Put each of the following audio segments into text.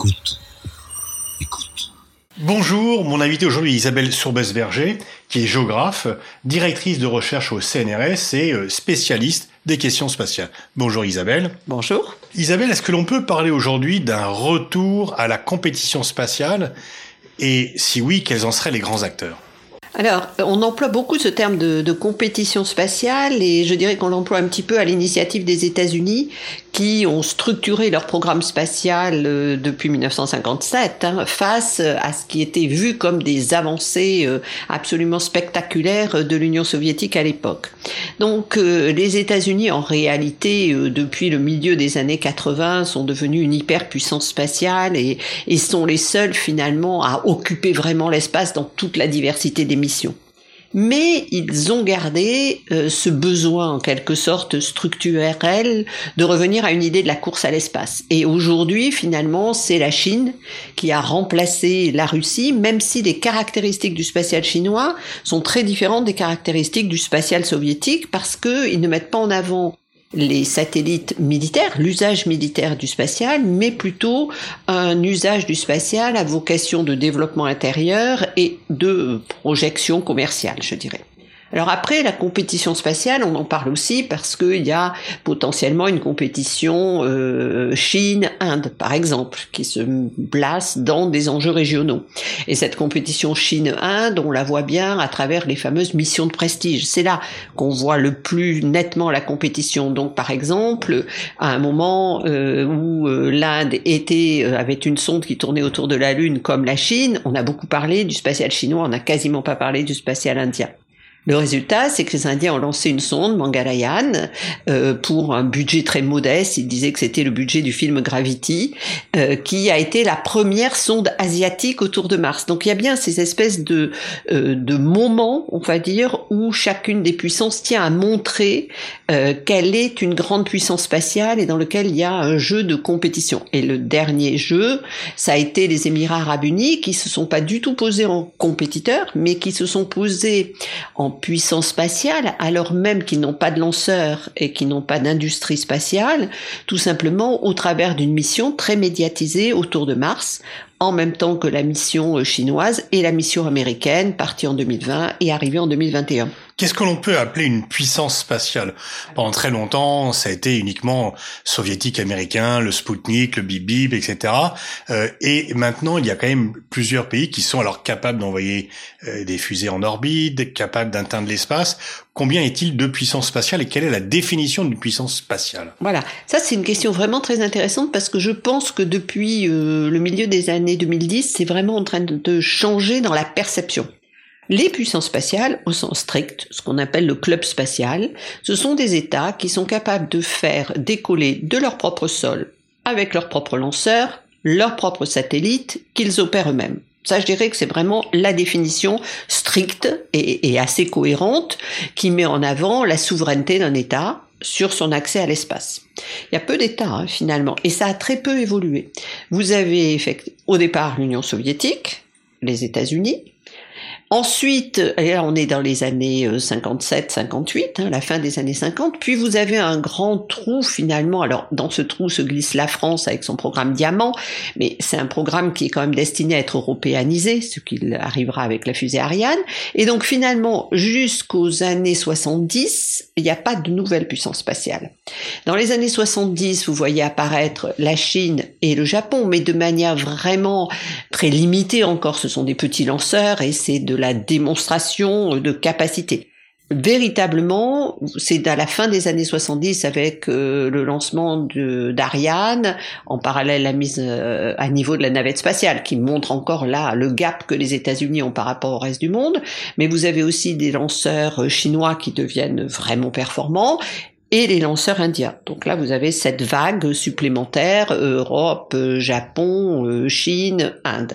Écoute. Écoute. Bonjour, mon invité aujourd'hui est Isabelle Sourbès-Berger, qui est géographe, directrice de recherche au CNRS et euh, spécialiste des questions spatiales. Bonjour Isabelle. Bonjour. Isabelle, est-ce que l'on peut parler aujourd'hui d'un retour à la compétition spatiale? Et si oui, quels en seraient les grands acteurs? Alors, on emploie beaucoup ce terme de, compétition spatiale et je dirais qu'on l'emploie un petit peu à l'initiative des États-Unis qui ont structuré leur programme spatial euh, depuis 1957 hein, face à ce qui était vu comme des avancées euh, absolument spectaculaires de l'Union soviétique à l'époque. Donc, euh, les États-Unis, en réalité, depuis le milieu des années 80, sont devenus une hyperpuissance spatiale et, et sont les seuls finalement à occuper vraiment l'espace dans toute la diversité des missions. Mais ils ont gardé euh, ce besoin en quelque sorte structurel de revenir à une idée de la course à l'espace. Et aujourd'hui, finalement, c'est la Chine qui a remplacé la Russie, même si les caractéristiques du spatial chinois sont très différentes des caractéristiques du spatial soviétique parce qu'ils ne mettent pas en avant les satellites militaires, l'usage militaire du spatial, mais plutôt un usage du spatial à vocation de développement intérieur et de projection commerciale, je dirais. Alors après, la compétition spatiale, on en parle aussi parce qu'il y a potentiellement une compétition euh, Chine-Inde, par exemple, qui se place dans des enjeux régionaux. Et cette compétition Chine-Inde, on la voit bien à travers les fameuses missions de prestige. C'est là qu'on voit le plus nettement la compétition. Donc par exemple, à un moment euh, où euh, l'Inde était avait une sonde qui tournait autour de la Lune comme la Chine, on a beaucoup parlé du spatial chinois, on n'a quasiment pas parlé du spatial indien. Le résultat, c'est que les Indiens ont lancé une sonde, Mangalayan, euh, pour un budget très modeste. Ils disaient que c'était le budget du film Gravity, euh, qui a été la première sonde asiatique autour de Mars. Donc il y a bien ces espèces de, euh, de moments, on va dire, où chacune des puissances tient à montrer euh, qu'elle est une grande puissance spatiale et dans lequel il y a un jeu de compétition. Et le dernier jeu, ça a été les Émirats arabes unis, qui se sont pas du tout posés en compétiteurs, mais qui se sont posés en puissance spatiale, alors même qu'ils n'ont pas de lanceurs et qu'ils n'ont pas d'industrie spatiale, tout simplement au travers d'une mission très médiatisée autour de Mars, en même temps que la mission euh, chinoise et la mission américaine, partie en 2020 et arrivée en 2021. Qu'est-ce que l'on peut appeler une puissance spatiale? Pendant très longtemps, ça a été uniquement soviétique, américain, le Sputnik, le Bip etc. Euh, et maintenant, il y a quand même plusieurs pays qui sont alors capables d'envoyer euh, des fusées en orbite, capables d'atteindre l'espace. Combien est-il de puissance spatiale et quelle est la définition d'une puissance spatiale? Voilà, ça c'est une question vraiment très intéressante parce que je pense que depuis euh, le milieu des années 2010, c'est vraiment en train de changer dans la perception. Les puissances spatiales, au sens strict, ce qu'on appelle le club spatial, ce sont des États qui sont capables de faire décoller de leur propre sol, avec leurs propres lanceurs, leurs propres satellites, qu'ils opèrent eux-mêmes. Ça, je dirais que c'est vraiment la définition stricte et, assez cohérente qui met en avant la souveraineté d'un État sur son accès à l'espace. Il y a peu d'États hein, finalement, et ça a très peu évolué. Vous avez au départ l'Union soviétique, les États-Unis, Ensuite, on est dans les années 57, 58, hein, la fin des années 50, puis vous avez un grand trou finalement. Alors dans ce trou se glisse la France avec son programme Diamant, mais c'est un programme qui est quand même destiné à être européanisé, ce qu'il arrivera avec la fusée Ariane. Et donc finalement, jusqu'aux années 70, il n'y a pas de nouvelle puissance spatiale. Dans les années 70, vous voyez apparaître la Chine et le Japon, mais de manière vraiment très limitée encore. Ce sont des petits lanceurs et c'est de la démonstration de capacité. Véritablement, c'est à la fin des années 70 avec euh, le lancement d'Ariane, en parallèle la mise euh, à niveau de la navette spatiale, qui montre encore là le gap que les États-Unis ont par rapport au reste du monde. Mais vous avez aussi des lanceurs euh, chinois qui deviennent vraiment performants, et les lanceurs indiens. Donc là, vous avez cette vague supplémentaire, Europe, Japon, Chine, Inde.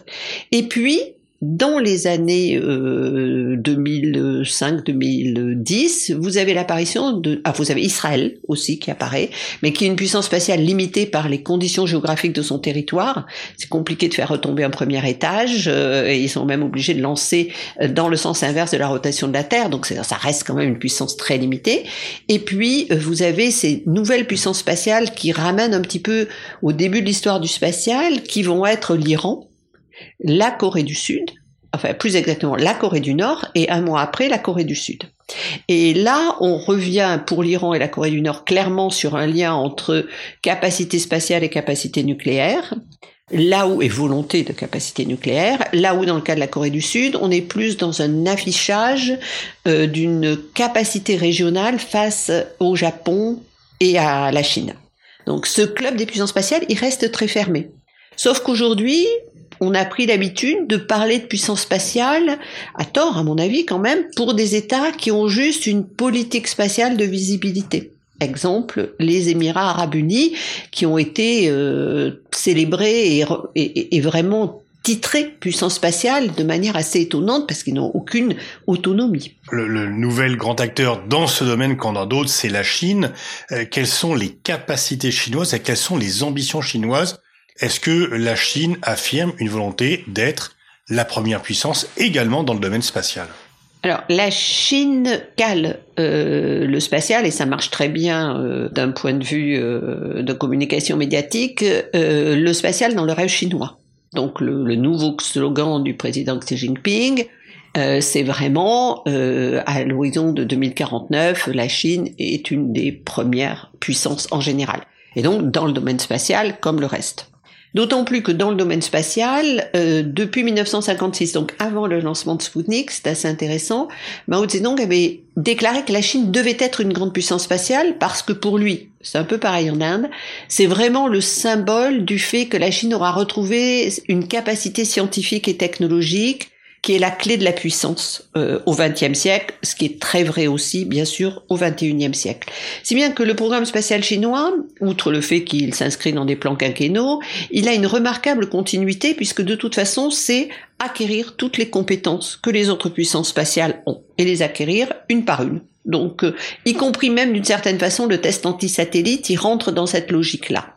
Et puis, dans les années 2005-2010, 2005-2010, vous avez l'apparition de, ah, vous avez Israël aussi qui apparaît, mais qui est une puissance spatiale limitée par les conditions géographiques de son territoire. C'est compliqué de faire retomber un premier étage, euh, et ils sont même obligés de lancer euh, dans le sens inverse de la rotation de la Terre, donc ça reste quand même une puissance très limitée. Et puis, euh, vous avez ces nouvelles puissances spatiales qui ramènent un petit peu au début de l'histoire du spatial, qui vont être l'Iran, la Corée du Sud, enfin plus exactement la Corée du Nord, et un mois après la Corée du Sud. Et là, on revient pour l'Iran et la Corée du Nord clairement sur un lien entre capacité spatiale et capacité nucléaire. Là où, et volonté de capacité nucléaire, là où dans le cas de la Corée du Sud, on est plus dans un affichage euh, d'une capacité régionale face au Japon et à la Chine. Donc ce club des puissances spatiales, il reste très fermé. Sauf qu'aujourd'hui, on a pris l'habitude de parler de puissance spatiale, à tort à mon avis quand même, pour des États qui ont juste une politique spatiale de visibilité. Exemple, les Émirats arabes unis qui ont été euh, célébrés et, vraiment titrés puissance spatiale de manière assez étonnante parce qu'ils n'ont aucune autonomie. Le, nouvel grand acteur dans ce domaine, qu'en dans d'autres, c'est la Chine. Euh, quelles sont les capacités chinoises et quelles sont les ambitions chinoises est-ce que la Chine affirme une volonté d'être la première puissance également dans le domaine spatial? Alors, la Chine cale euh, le spatial et ça marche très bien euh, d'un point de vue euh, de communication médiatique, le spatial dans le rêve chinois. Donc, le, nouveau slogan du président Xi Jinping, c'est vraiment à l'horizon de 2049, la Chine est une des premières puissances en général. Et donc, dans le domaine spatial, comme le reste. D'autant plus que dans le domaine spatial, euh, depuis 1956, donc avant le lancement de Sputnik, c'est assez intéressant, Mao Zedong avait déclaré que la Chine devait être une grande puissance spatiale parce que pour lui, c'est un peu pareil en Inde, c'est vraiment le symbole du fait que la Chine aura retrouvé une capacité scientifique et technologique qui est la clé de la puissance euh, au XXe siècle, ce qui est très vrai aussi, bien sûr, au XXIe siècle. Si bien que le programme spatial chinois, outre le fait qu'il s'inscrit dans des plans quinquennaux, il a une remarquable continuité puisque de toute façon, c'est acquérir toutes les compétences que les autres puissances spatiales ont et les acquérir une par une. Donc, euh, y compris même d'une certaine façon, le test anti-satellite, il rentre dans cette logique-là.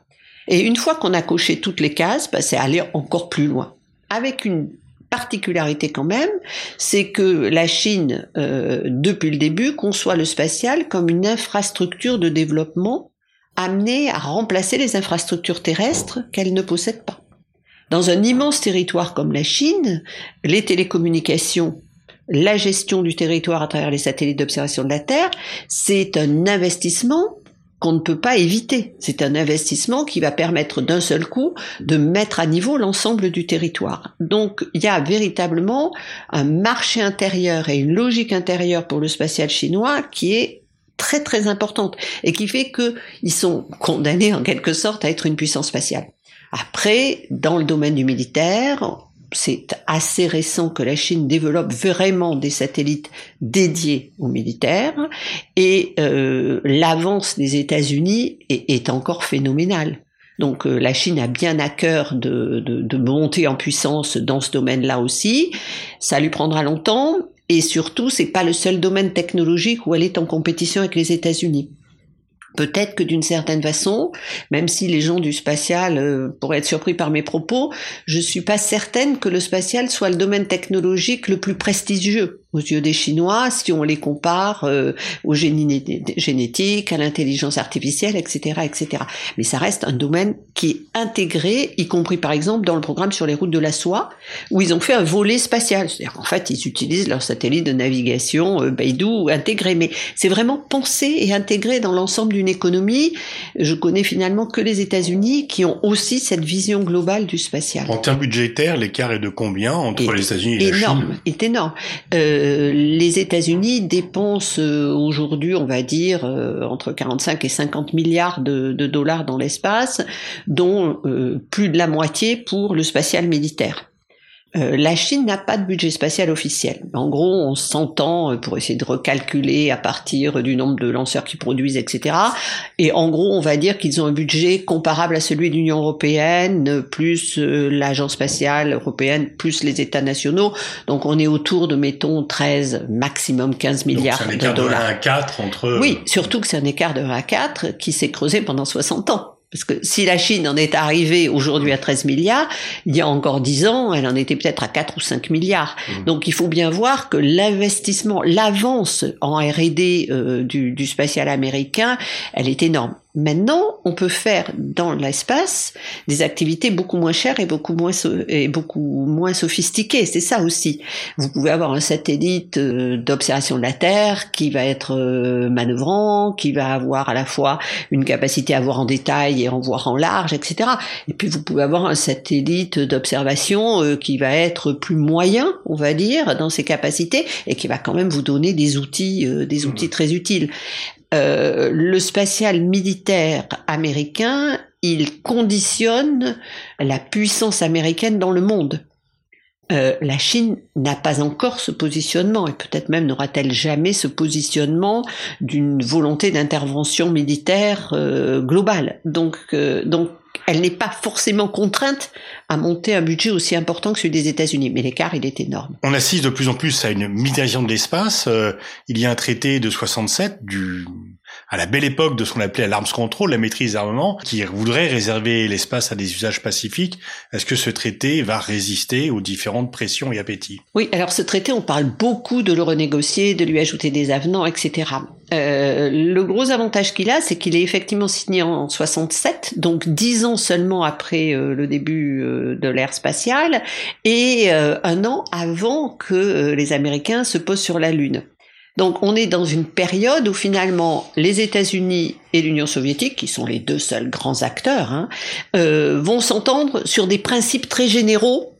Et une fois qu'on a coché toutes les cases, bah, c'est aller encore plus loin. Avec une particularité quand même, c'est que la Chine, euh, depuis le début, conçoit le spatial comme une infrastructure de développement amenée à remplacer les infrastructures terrestres qu'elle ne possède pas. Dans un immense territoire comme la Chine, les télécommunications, la gestion du territoire à travers les satellites d'observation de la Terre, c'est un investissement qu'on ne peut pas éviter. C'est un investissement qui va permettre d'un seul coup de mettre à niveau l'ensemble du territoire. Donc il y a véritablement un marché intérieur et une logique intérieure pour le spatial chinois qui est très très importante et qui fait qu'ils sont condamnés en quelque sorte à être une puissance spatiale. Après, dans le domaine du militaire, c'est assez récent que la Chine développe vraiment des satellites dédiés aux militaires et euh, l'avance des États-Unis est, encore phénoménale. Donc euh, la Chine a bien à cœur de, de monter en puissance dans ce domaine-là aussi. Ça lui prendra longtemps et surtout c'est pas le seul domaine technologique où elle est en compétition avec les États-Unis. Peut-être que d'une certaine façon, même si les gens du spatial euh, pourraient être surpris par mes propos, je suis pas certaine que le spatial soit le domaine technologique le plus prestigieux aux yeux des Chinois si on les compare euh, au génie génétique, à l'intelligence artificielle, etc., etc. Mais ça reste un domaine qui est intégré, y compris par exemple dans le programme sur les routes de la soie, où ils ont fait un volet spatial. C'est-à-dire qu'en fait, ils utilisent leur satellite de navigation euh, Beidou intégré, mais c'est vraiment pensé et intégré dans l'ensemble d'une économie. Je connais finalement que les États-Unis qui ont aussi cette vision globale du spatial. En termes budgétaires, l'écart est de combien entre les États-Unis et la énorme, Chine Est énorme. Euh, euh, les États-Unis dépensent euh, aujourd'hui, on va dire, euh, entre 45 et 50 milliards de, dollars dans l'espace, dont plus de la moitié pour le spatial militaire. Euh, la Chine n'a pas de budget spatial officiel. En gros, on s'entend euh, pour essayer de recalculer à partir du nombre de lanceurs qu'ils produisent, etc. Et en gros, on va dire qu'ils ont un budget comparable à celui de l'Union européenne, plus euh, l'agence spatiale européenne, plus les États nationaux. Donc, on est autour de, mettons, 13, maximum 15 milliards Donc, un écart de dollars. De 1 à 4 entre... Oui, surtout que c'est un écart de 1 à 4 qui s'est creusé pendant 60 ans. Parce que si la Chine en est arrivée aujourd'hui à 13 milliards, il y a encore 10 ans, elle en était peut-être à 4 ou 5 milliards. Mmh. Donc il faut bien voir que l'investissement, l'avance en R&D euh, du, du spatial américain, elle est énorme. Maintenant, on peut faire dans l'espace des activités beaucoup moins chères et beaucoup moins et beaucoup moins sophistiquées. C'est ça aussi. Vous pouvez avoir un satellite euh, d'observation de la Terre qui va être euh, manœuvrant, qui va avoir à la fois une capacité à voir en détail et en voir en large, etc. Et puis vous pouvez avoir un satellite d'observation euh, qui va être plus moyen, on va dire, dans ses capacités et qui va quand même vous donner des outils, des outils très utiles. Euh, le spatial militaire américain, il conditionne la puissance américaine dans le monde. Euh, la Chine n'a pas encore ce positionnement et peut-être même n'aura-t-elle jamais ce positionnement d'une volonté d'intervention militaire euh, globale. Donc, euh, donc elle n'est pas forcément contrainte à monter un budget aussi important que celui des États-Unis, mais l'écart il est énorme. On assiste de plus en plus à une militarisation de l'espace. Euh, il y a un traité de 67 du à la belle époque de ce qu'on appelait l'arms control, la maîtrise d'armement, qui voudrait réserver l'espace à des usages pacifiques. Est-ce que ce traité va résister aux différentes pressions et appétits? Oui, alors ce traité, on parle beaucoup de le renégocier, de lui ajouter des avenants, etc. Euh, le gros avantage qu'il a, c'est qu'il est effectivement signé en 67, donc dix ans seulement après euh, le début euh, de l'ère spatiale, et euh, un an avant que les Américains se posent sur la Lune. Donc on est dans une période où finalement les États-Unis et l'Union soviétique, qui sont les deux seuls grands acteurs, hein, euh, vont s'entendre sur des principes très généraux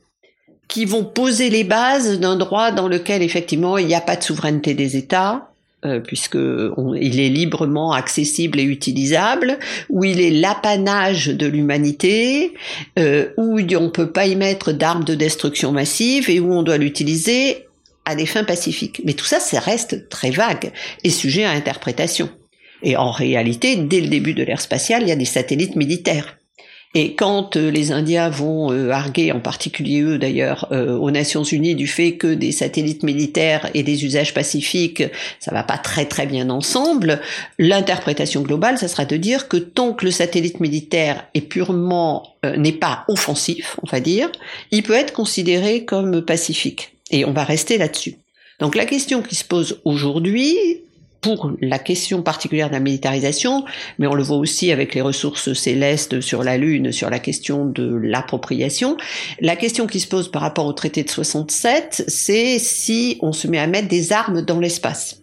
qui vont poser les bases d'un droit dans lequel effectivement il n'y a pas de souveraineté des États, euh, puisque il est librement accessible et utilisable, où il est l'apanage de l'humanité, euh, où on ne peut pas y mettre d'armes de destruction massive et où on doit l'utiliser à des fins pacifiques. Mais tout ça, ça reste très vague et sujet à interprétation. Et en réalité, dès le début de l'ère spatiale, il y a des satellites militaires. Et quand euh, les Indiens vont euh, arguer, en particulier eux d'ailleurs, euh, aux Nations Unies du fait que des satellites militaires et des usages pacifiques, ça va pas très très bien ensemble, l'interprétation globale, ça sera de dire que tant que le satellite militaire est purement n'est pas offensif, on va dire, il peut être considéré comme pacifique. Et on va rester là-dessus. Donc la question qui se pose aujourd'hui, pour la question particulière de la militarisation, mais on le voit aussi avec les ressources célestes sur la Lune, sur la question de l'appropriation. La question qui se pose par rapport au traité de 67, c'est si on se met à mettre des armes dans l'espace.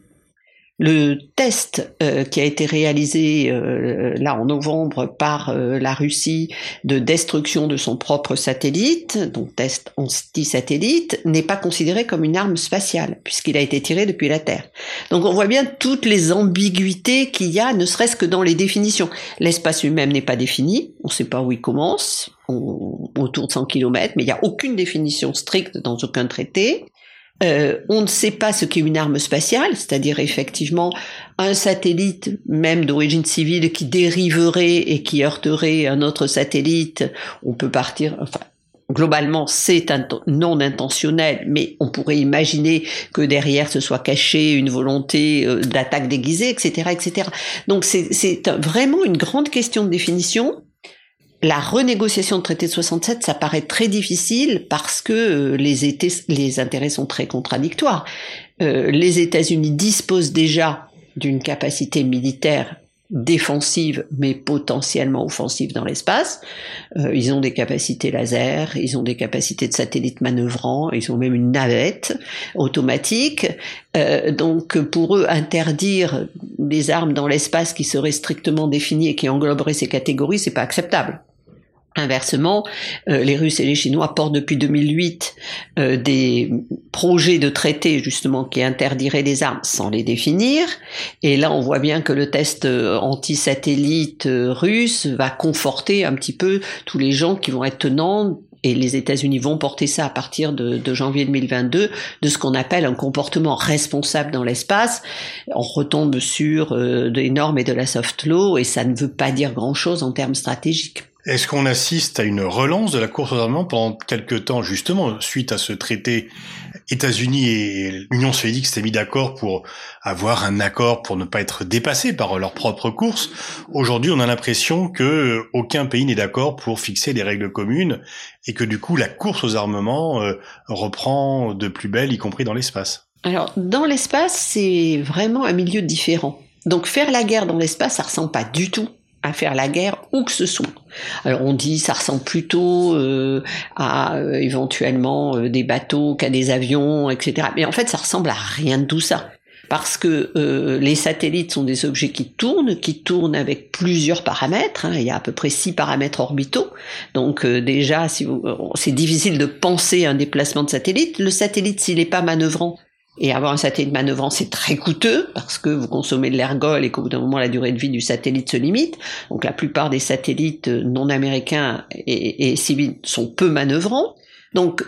Le test euh, qui a été réalisé euh, là en novembre par euh, la Russie de destruction de son propre satellite, donc test anti-satellite, n'est pas considéré comme une arme spatiale puisqu'il a été tiré depuis la Terre. Donc on voit bien toutes les ambiguïtés qu'il y a, ne serait-ce que dans les définitions. L'espace lui-même n'est pas défini, on ne sait pas où il commence, autour de 100 km, mais il n'y a aucune définition stricte dans aucun traité. Euh, on ne sait pas ce qu'est une arme spatiale, c'est-à-dire effectivement un satellite, même d'origine civile, qui dériverait et qui heurterait un autre satellite. On peut partir, enfin, globalement, c'est non intentionnel, mais on pourrait imaginer que derrière ce soit caché une volonté euh, d'attaque déguisée, etc., etc. Donc c'est vraiment une grande question de définition la renégociation de traité de 67, ça paraît très difficile parce que euh, les, intérêts sont très contradictoires. Euh, les États-Unis disposent déjà d'une capacité militaire défensive mais potentiellement offensive dans l'espace. Euh, ils ont des capacités laser, ils ont des capacités de satellites manœuvrants, ils ont même une navette automatique. Donc pour eux, interdire des armes dans l'espace qui seraient strictement définies et qui engloberaient ces catégories, c'est pas acceptable. Inversement, euh, les Russes et les Chinois portent depuis 2008 euh, des projets de traités justement qui interdiraient des armes sans les définir. Et là, on voit bien que le test euh, anti-satellite russe va conforter un petit peu tous les gens qui vont être tenants et les États-Unis vont porter ça à partir de, de janvier 2022, de ce qu'on appelle un comportement responsable dans l'espace. On retombe sur euh, des normes et de la soft law, et ça ne veut pas dire grand-chose en termes stratégiques. Est-ce qu'on assiste à une relance de la course aux armements pendant quelques temps, justement, suite à ce traité États-Unis et l'Union soviétique s'étaient mis d'accord pour avoir un accord pour ne pas être dépassés par leur propre course? Aujourd'hui, on a l'impression que aucun pays n'est d'accord pour fixer des règles communes et que du coup, la course aux armements euh, reprend de plus belle, y compris dans l'espace. Alors, dans l'espace, c'est vraiment un milieu différent. Donc, faire la guerre dans l'espace, ça ressemble pas du tout à faire la guerre où que ce soit. Alors on dit ça ressemble plutôt euh, à euh, éventuellement euh, des bateaux qu'à des avions, etc. Mais en fait ça ressemble à rien de tout ça. Parce que les satellites sont des objets qui tournent, qui tournent avec plusieurs paramètres. Hein. Il y a à peu près six paramètres orbitaux. Donc déjà, si c'est difficile de penser un déplacement de satellite. Le satellite, s'il n'est pas manœuvrant, et avoir un satellite manœuvrant, c'est très coûteux parce que vous consommez de l'ergol et qu'au bout d'un moment, la durée de vie du satellite se limite. Donc la plupart des satellites non américains et, civils sont peu manœuvrants. Donc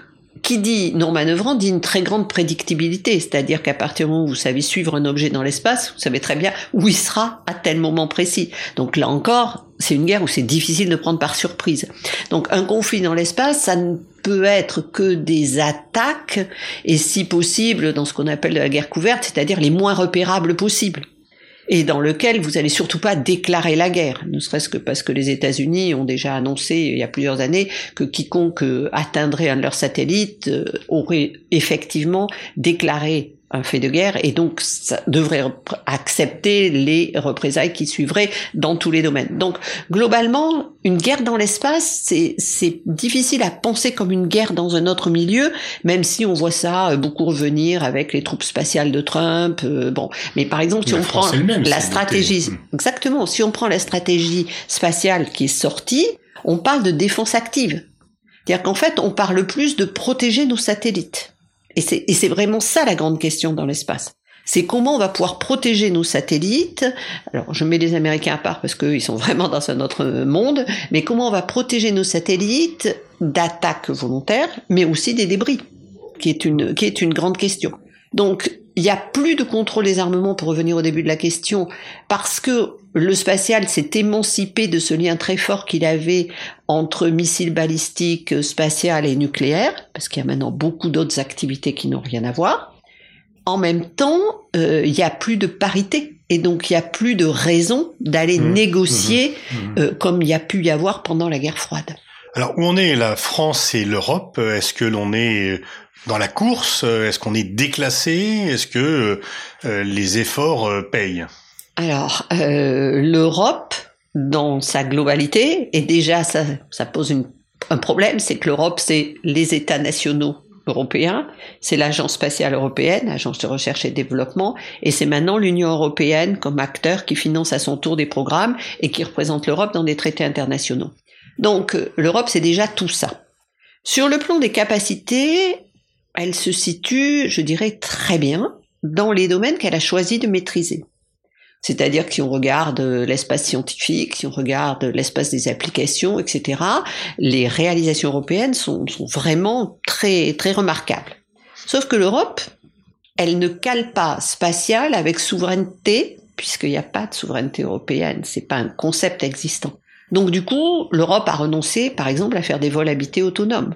qui dit non manœuvrant dit une très grande prédictibilité, c'est-à-dire qu'à partir du moment où vous savez suivre un objet dans l'espace, vous savez très bien où il sera à tel moment précis. Donc là encore, c'est une guerre où c'est difficile de prendre par surprise. Donc un conflit dans l'espace, ça ne peut être que des attaques, et si possible, dans ce qu'on appelle la guerre couverte, c'est-à-dire les moins repérables possibles et dans lequel vous allez surtout pas déclarer la guerre, ne serait-ce que parce que les États-Unis ont déjà annoncé il y a plusieurs années que quiconque atteindrait un de leurs satellites euh, aurait effectivement déclaré un fait de guerre et donc ça devrait accepter les représailles qui suivraient dans tous les domaines. Donc globalement, une guerre dans l'espace, c'est difficile à penser comme une guerre dans un autre milieu, même si on voit ça euh, beaucoup revenir avec les troupes spatiales de Trump. Euh, bon, mais par exemple, si on prend la stratégie, exactement, si on prend la stratégie spatiale qui est sortie, on parle de défense active. C'est-à-dire qu'en fait, on parle plus de protéger nos satellites. Et c'est vraiment ça la grande question dans l'espace. C'est comment on va pouvoir protéger nos satellites. Alors, je mets les Américains à part parce qu'ils sont vraiment dans un autre monde, mais comment on va protéger nos satellites d'attaques volontaires, mais aussi des débris, qui est une, qui est une grande question. Donc, il n'y a plus de contrôle des armements pour revenir au début de la question, parce que le spatial s'est émancipé de ce lien très fort qu'il avait entre missiles balistiques, spatial et nucléaire, parce qu'il y a maintenant beaucoup d'autres activités qui n'ont rien à voir. En même temps, euh, il n'y a plus de parité. Et donc, il n'y a plus de raison d'aller mmh. négocier mmh. Mmh. Euh, comme il y a pu y avoir pendant la guerre froide. Alors, où en est la France et l'Europe? Est-ce que l'on est dans la course Est-ce qu'on est déclassé? Est-ce que euh, les efforts payent? Alors, euh, l'Europe, dans sa globalité, et déjà ça, pose un problème, c'est que l'Europe, c'est les États nationaux européens, c'est l'Agence spatiale européenne, agence de recherche et développement, et c'est maintenant l'Union européenne comme acteur qui finance à son tour des programmes et qui représente l'Europe dans des traités internationaux. Donc euh, l'Europe, c'est déjà tout ça. Sur le plan des capacités, elle se situe, je dirais, très bien dans les domaines qu'elle a choisi de maîtriser. C'est-à-dire que si on regarde l'espace scientifique, si on regarde l'espace des applications, etc., les réalisations européennes sont, vraiment très, très remarquables. Sauf que l'Europe, elle ne cale pas spatial avec souveraineté, puisqu'il n'y a pas de souveraineté européenne, c'est pas un concept existant. Donc du coup, l'Europe a renoncé, par exemple, à faire des vols habités autonomes.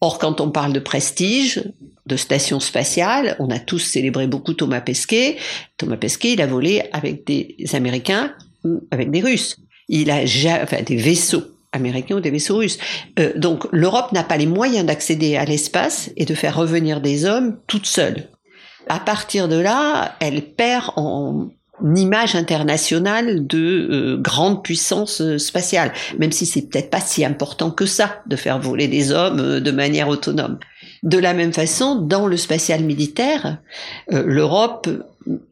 Or, quand on parle de prestige, de station spatiale, on a tous célébré beaucoup Thomas Pesquet. Thomas Pesquet, il a volé avec des Américains ou avec des Russes. Il a enfin, des vaisseaux américains ou des vaisseaux russes. Euh, donc, l'Europe n'a pas les moyens d'accéder à l'espace et de faire revenir des hommes toute seule. À partir de là, elle perd en image internationale de euh, grande puissance euh, spatiale, même si c'est peut-être pas si important que ça de faire voler des hommes euh, de manière autonome. De la même façon, dans le spatial militaire, l'Europe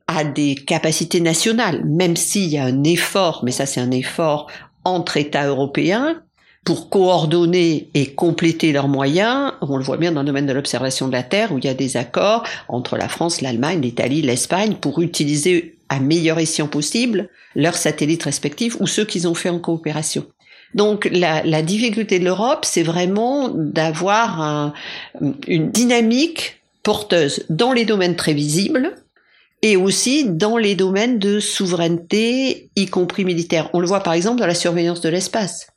a des capacités nationales, même s'il y a un effort, mais ça c'est un effort entre États européens, pour coordonner et compléter leurs moyens. On le voit bien dans le domaine de l'observation de la Terre, où il y a des accords entre la France, l'Allemagne, l'Italie, l'Espagne, pour utiliser à meilleur escient possible leurs satellites respectifs ou ceux qu'ils ont fait en coopération. Donc la, la difficulté de l'Europe, c'est vraiment d'avoir un, une dynamique porteuse dans les domaines très visibles et aussi dans les domaines de souveraineté, y compris militaire. On le voit par exemple dans la surveillance de l'espace.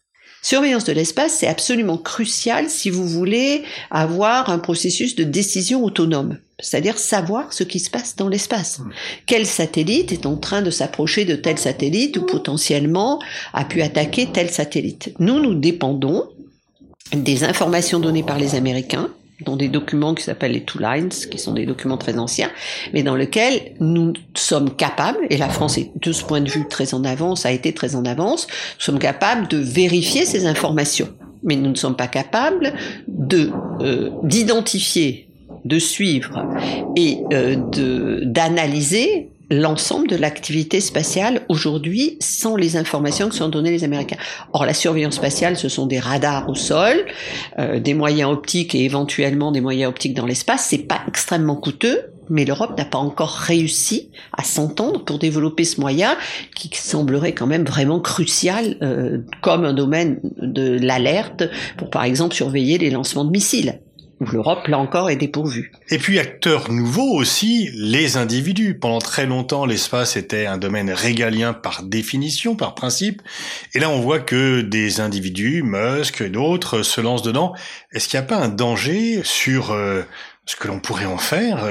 Surveillance de l'espace, c'est absolument crucial si vous voulez avoir un processus de décision autonome, c'est-à-dire savoir ce qui se passe dans l'espace. Mmh. Quel satellite est en train de s'approcher de tel satellite ou potentiellement a pu attaquer tel satellite? Nous, nous dépendons des informations données par les Américains, dans des documents qui s'appellent les Two Lines, qui sont des documents très anciens, mais dans lesquels nous sommes capables, et la France est de ce point de vue très en avance, a été très en avance, nous sommes capables de vérifier ces informations. Mais nous ne sommes pas capables de euh, d'identifier, de suivre et euh, d'analyser l'ensemble de l'activité spatiale aujourd'hui sans les informations que sont données les Américains. Or, la surveillance spatiale, ce sont des radars au sol, euh, des moyens optiques et éventuellement des moyens optiques dans l'espace. C'est pas extrêmement coûteux, mais l'Europe n'a pas encore réussi à s'entendre pour développer ce moyen qui semblerait quand même vraiment crucial euh, comme un domaine de l'alerte pour par exemple surveiller les lancements de missiles où l'Europe, là encore, est dépourvue. Et puis, acteur nouveau aussi, les individus. Pendant très longtemps, l'espace était un domaine régalien par définition, par principe. Et là, on voit que des individus, Musk et d'autres, se lancent dedans. Est-ce qu'il n'y a pas un danger sur euh, ce que l'on pourrait en faire,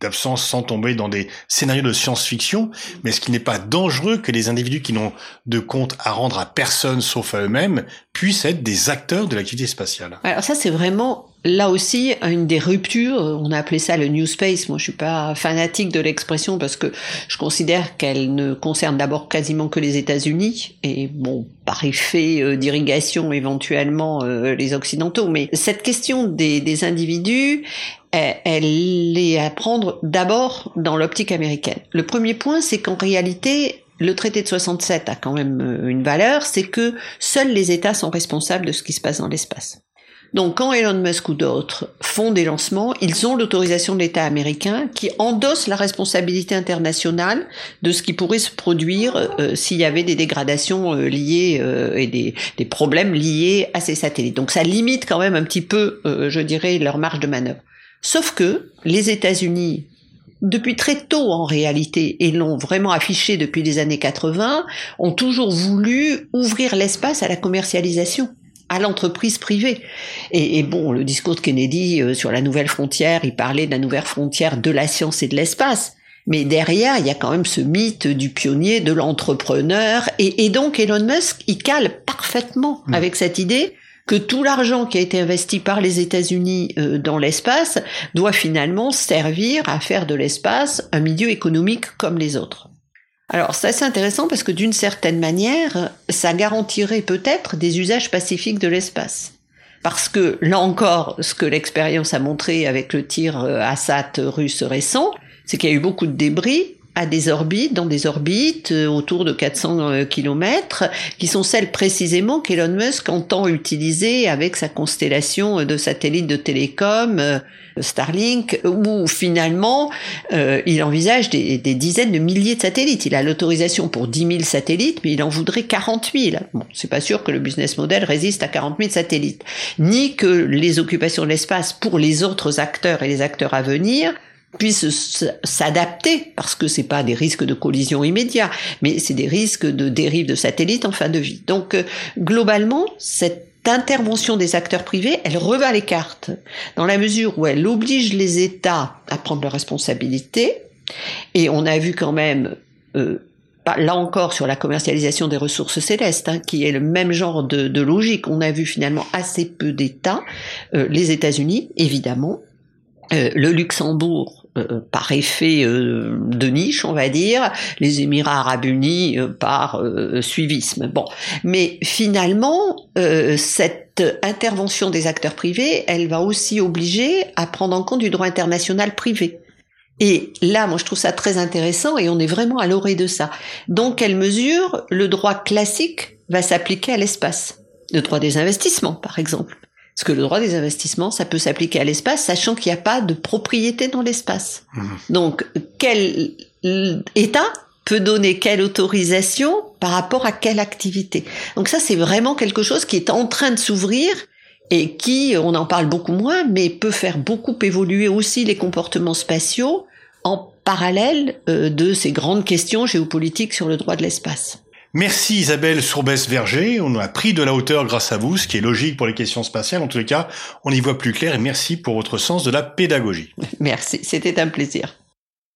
d'absence sans tomber dans des scénarios de science-fiction, mais est-ce qu'il n'est pas dangereux que les individus qui n'ont de compte à rendre à personne sauf à eux-mêmes puissent être des acteurs de l'activité spatiale? Alors ça, c'est vraiment là aussi une des ruptures. On a appelé ça le New Space. Moi, je suis pas fanatique de l'expression parce que je considère qu'elle ne concerne d'abord quasiment que les États-Unis et bon, par effet euh, d'irrigation éventuellement euh, les Occidentaux. Mais cette question des, des individus, elle, elle est à prendre d'abord dans l'optique américaine. Le premier point, c'est qu'en réalité, le traité de 67 a quand même euh, une valeur, c'est que seuls les États sont responsables de ce qui se passe dans l'espace. Donc quand Elon Musk ou d'autres font des lancements, ils ont l'autorisation de l'État américain qui endosse la responsabilité internationale de ce qui pourrait se produire euh, s'il y avait des dégradations euh, liées et des, des, problèmes liés à ces satellites. Donc ça limite quand même un petit peu, je dirais, leur marge de manœuvre. Sauf que les États-Unis depuis très tôt en réalité, et l'ont vraiment affiché depuis les années 80, ont toujours voulu ouvrir l'espace à la commercialisation à l'entreprise privée. Et, bon, le discours de Kennedy euh, sur la nouvelle frontière, il parlait de la nouvelle frontière de la science et de l'espace. Mais derrière, il y a quand même ce mythe du pionnier, de l'entrepreneur. Et, et, donc Elon Musk, il cale parfaitement mmh. avec cette idée que tout l'argent qui a été investi par les États-Unis euh, dans l'espace doit finalement servir à faire de l'espace un milieu économique comme les autres. Alors c'est assez intéressant parce que d'une certaine manière, ça garantirait peut-être des usages pacifiques de l'espace. Parce que là encore, ce que l'expérience a montré avec le tir euh, Assad russe récent, c'est qu'il y a eu beaucoup de débris, à des orbites, dans des orbites euh, autour de 400 euh, km, qui sont celles précisément qu'Elon Musk entend utiliser avec sa constellation euh, de satellites de télécom, Starlink, où finalement il envisage des, des, dizaines de milliers de satellites. Il a l'autorisation pour 10 000 satellites, mais il en voudrait 40 000. Bon, c'est pas sûr que le business model résiste à 40 000 satellites, ni que les occupations de l'espace pour les autres acteurs et les acteurs à venir puissent s'adapter parce que c'est pas des risques de collision immédiats, mais c'est des risques de dérive de satellites en fin de vie. Donc euh, globalement, cette intervention des acteurs privés, elle rebat les cartes dans la mesure où elle oblige les États à prendre leurs responsabilités. Et on a vu quand même euh, là encore sur la commercialisation des ressources célestes, hein, qui est le même genre de, de, logique. On a vu finalement assez peu d'États, euh, les États-Unis évidemment, euh, le Luxembourg euh, par effet euh, de niche, on va dire, les Émirats arabes unis euh, par suivisme. Bon, mais finalement, cette intervention des acteurs privés, elle va aussi obliger à prendre en compte du droit international privé. Et là, moi, je trouve ça très intéressant et on est vraiment à l'orée de ça. Donc, quelle mesure le droit classique va s'appliquer à l'espace? Le droit des investissements, par exemple. Parce que le droit des investissements, ça peut s'appliquer à l'espace, sachant qu'il n'y a pas de propriété dans l'espace. Mmh. Donc, quel État peut donner quelle autorisation par rapport à quelle activité? Donc ça, c'est vraiment quelque chose qui est en train de s'ouvrir et qui, on en parle beaucoup moins, mais peut faire beaucoup évoluer aussi les comportements spatiaux en parallèle euh, de ces grandes questions géopolitiques sur le droit de l'espace. Merci Isabelle Sourbès-Verger. On a pris de la hauteur grâce à vous, ce qui est logique pour les questions spatiales. En tous les cas, on y voit plus clair et merci pour votre sens de la pédagogie. Merci, c'était un plaisir.